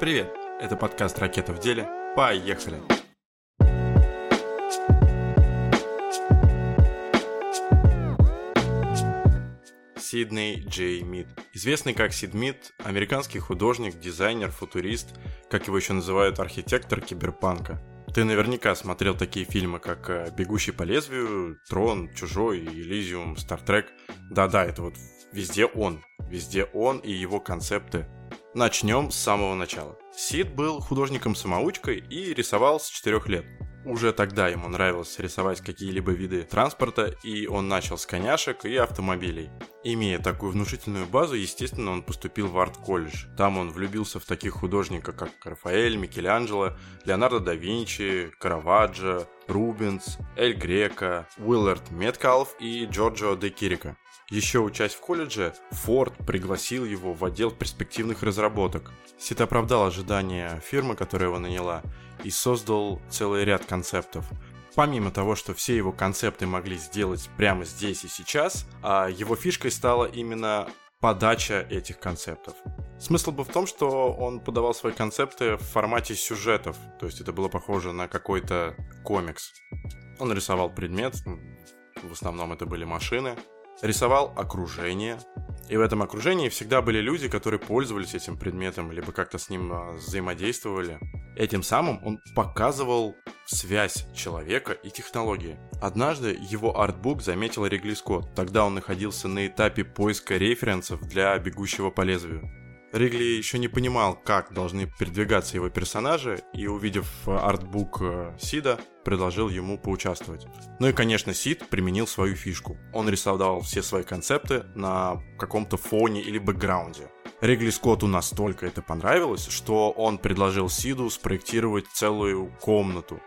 Привет! Это подкаст «Ракета в деле». Поехали! Сидней Джей Мид. Известный как Сид Мид, американский художник, дизайнер, футурист, как его еще называют архитектор киберпанка. Ты наверняка смотрел такие фильмы, как э, «Бегущий по лезвию», «Трон», «Чужой», «Элизиум», «Стартрек». Да-да, это вот везде он. Везде он и его концепты. Начнем с самого начала. Сид был художником-самоучкой и рисовал с 4 лет. Уже тогда ему нравилось рисовать какие-либо виды транспорта, и он начал с коняшек и автомобилей. Имея такую внушительную базу, естественно, он поступил в арт-колледж. Там он влюбился в таких художников, как Рафаэль, Микеланджело, Леонардо да Винчи, Караваджо, Рубенс, Эль Грека, Уиллард Меткалф и Джорджо де Кирика. Еще учась в колледже, Форд пригласил его в отдел перспективных разработок. Сит оправдал ожидания фирмы, которая его наняла, и создал целый ряд концептов. Помимо того, что все его концепты могли сделать прямо здесь и сейчас, а его фишкой стала именно подача этих концептов. Смысл был в том, что он подавал свои концепты в формате сюжетов, то есть это было похоже на какой-то комикс. Он рисовал предмет, в основном это были машины, рисовал окружение, и в этом окружении всегда были люди, которые пользовались этим предметом, либо как-то с ним а, взаимодействовали. Этим самым он показывал связь человека и технологии. Однажды его артбук заметил Ригли Скотт. Тогда он находился на этапе поиска референсов для «Бегущего по лезвию». Ригли еще не понимал, как должны передвигаться его персонажи, и увидев артбук э, Сида, предложил ему поучаствовать. Ну и, конечно, Сид применил свою фишку. Он рисовал все свои концепты на каком-то фоне или бэкграунде. Ригли Скотту настолько это понравилось, что он предложил Сиду спроектировать целую комнату.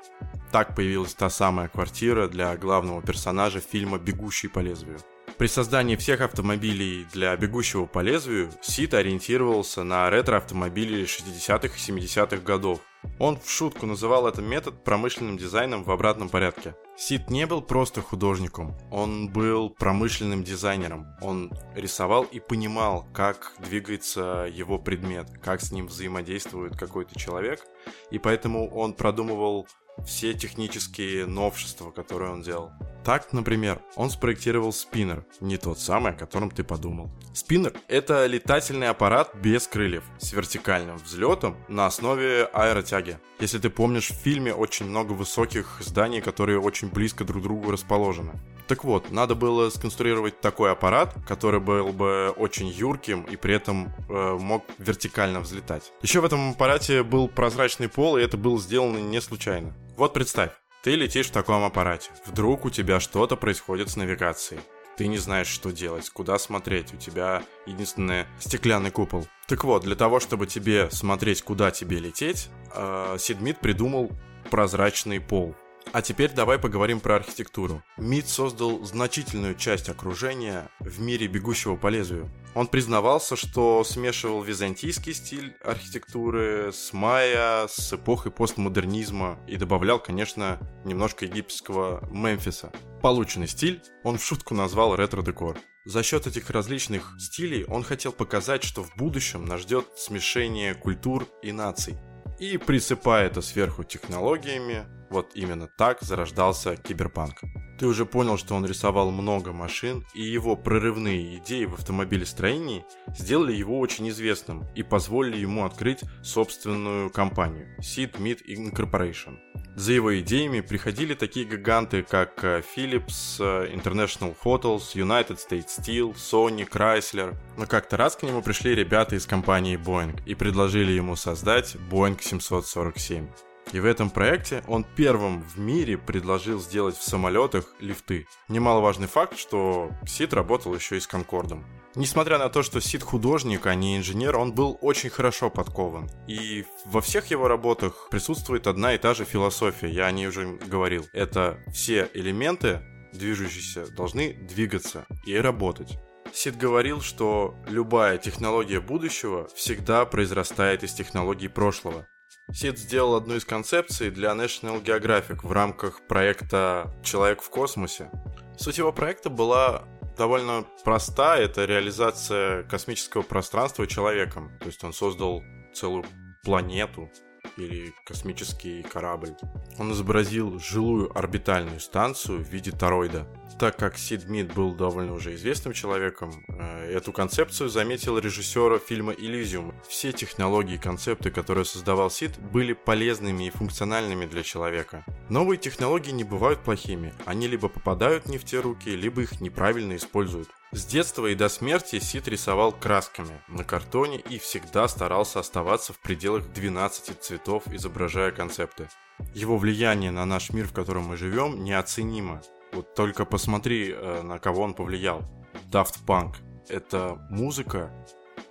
Так появилась та самая квартира для главного персонажа фильма «Бегущий по лезвию». При создании всех автомобилей для бегущего по лезвию Сид ориентировался на ретро-автомобили 60-х и 70-х годов. Он в шутку называл этот метод промышленным дизайном в обратном порядке. Сид не был просто художником, он был промышленным дизайнером. Он рисовал и понимал, как двигается его предмет, как с ним взаимодействует какой-то человек, и поэтому он продумывал все технические новшества, которые он делал. Так, например, он спроектировал спиннер, не тот самый, о котором ты подумал. Спиннер — это летательный аппарат без крыльев, с вертикальным взлетом на основе аэротяги. Если ты помнишь, в фильме очень много высоких зданий, которые очень близко друг к другу расположены. Так вот, надо было сконструировать такой аппарат, который был бы очень юрким и при этом э, мог вертикально взлетать. Еще в этом аппарате был прозрачный пол, и это было сделано не случайно. Вот представь, ты летишь в таком аппарате. Вдруг у тебя что-то происходит с навигацией. Ты не знаешь, что делать, куда смотреть. У тебя единственный стеклянный купол. Так вот, для того, чтобы тебе смотреть, куда тебе лететь, э, Сидмит придумал прозрачный пол. А теперь давай поговорим про архитектуру. МИД создал значительную часть окружения в мире бегущего по лезвию. Он признавался, что смешивал византийский стиль архитектуры с майя, с эпохой постмодернизма и добавлял, конечно, немножко египетского Мемфиса. Полученный стиль он в шутку назвал ретро-декор. За счет этих различных стилей он хотел показать, что в будущем нас ждет смешение культур и наций. И присыпая это сверху технологиями, вот именно так зарождался киберпанк. Ты уже понял, что он рисовал много машин, и его прорывные идеи в автомобилестроении сделали его очень известным и позволили ему открыть собственную компанию Seed Meat Incorporation. За его идеями приходили такие гиганты, как э, Philips, э, International Hotels, United States Steel, Sony, Chrysler. Но как-то раз к нему пришли ребята из компании Boeing и предложили ему создать Boeing 747. И в этом проекте он первым в мире предложил сделать в самолетах лифты. Немаловажный факт, что Сид работал еще и с Конкордом. Несмотря на то, что Сид художник, а не инженер, он был очень хорошо подкован. И во всех его работах присутствует одна и та же философия, я о ней уже говорил. Это все элементы, движущиеся, должны двигаться и работать. Сид говорил, что любая технология будущего всегда произрастает из технологий прошлого. Сид сделал одну из концепций для National Geographic в рамках проекта «Человек в космосе». Суть его проекта была довольно проста. Это реализация космического пространства человеком. То есть он создал целую планету или космический корабль. Он изобразил жилую орбитальную станцию в виде тороида. Так как Сид Мид был довольно уже известным человеком, э, эту концепцию заметил режиссер фильма «Элизиум». Все технологии и концепты, которые создавал Сид, были полезными и функциональными для человека. Новые технологии не бывают плохими, они либо попадают не в те руки, либо их неправильно используют. С детства и до смерти Сид рисовал красками на картоне и всегда старался оставаться в пределах 12 цветов, изображая концепты. Его влияние на наш мир, в котором мы живем, неоценимо. Вот только посмотри, э, на кого он повлиял. Daft Punk. Это музыка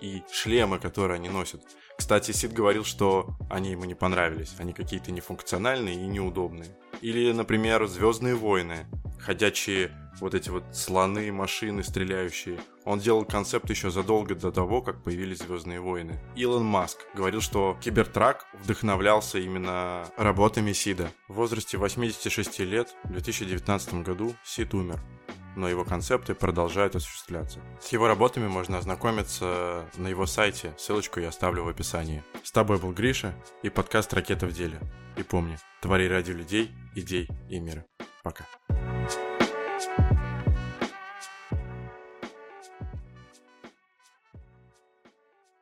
и шлемы, которые они носят. Кстати, Сид говорил, что они ему не понравились. Они какие-то нефункциональные и неудобные. Или, например, Звездные войны. Ходячие вот эти вот слоны, машины стреляющие. Он делал концепт еще задолго до того, как появились Звездные войны. Илон Маск говорил, что Кибертрак вдохновлялся именно работами Сида. В возрасте 86 лет в 2019 году Сид умер но его концепты продолжают осуществляться. С его работами можно ознакомиться на его сайте, ссылочку я оставлю в описании. С тобой был Гриша и подкаст «Ракета в деле». И помни, твори ради людей, идей и мира. Пока.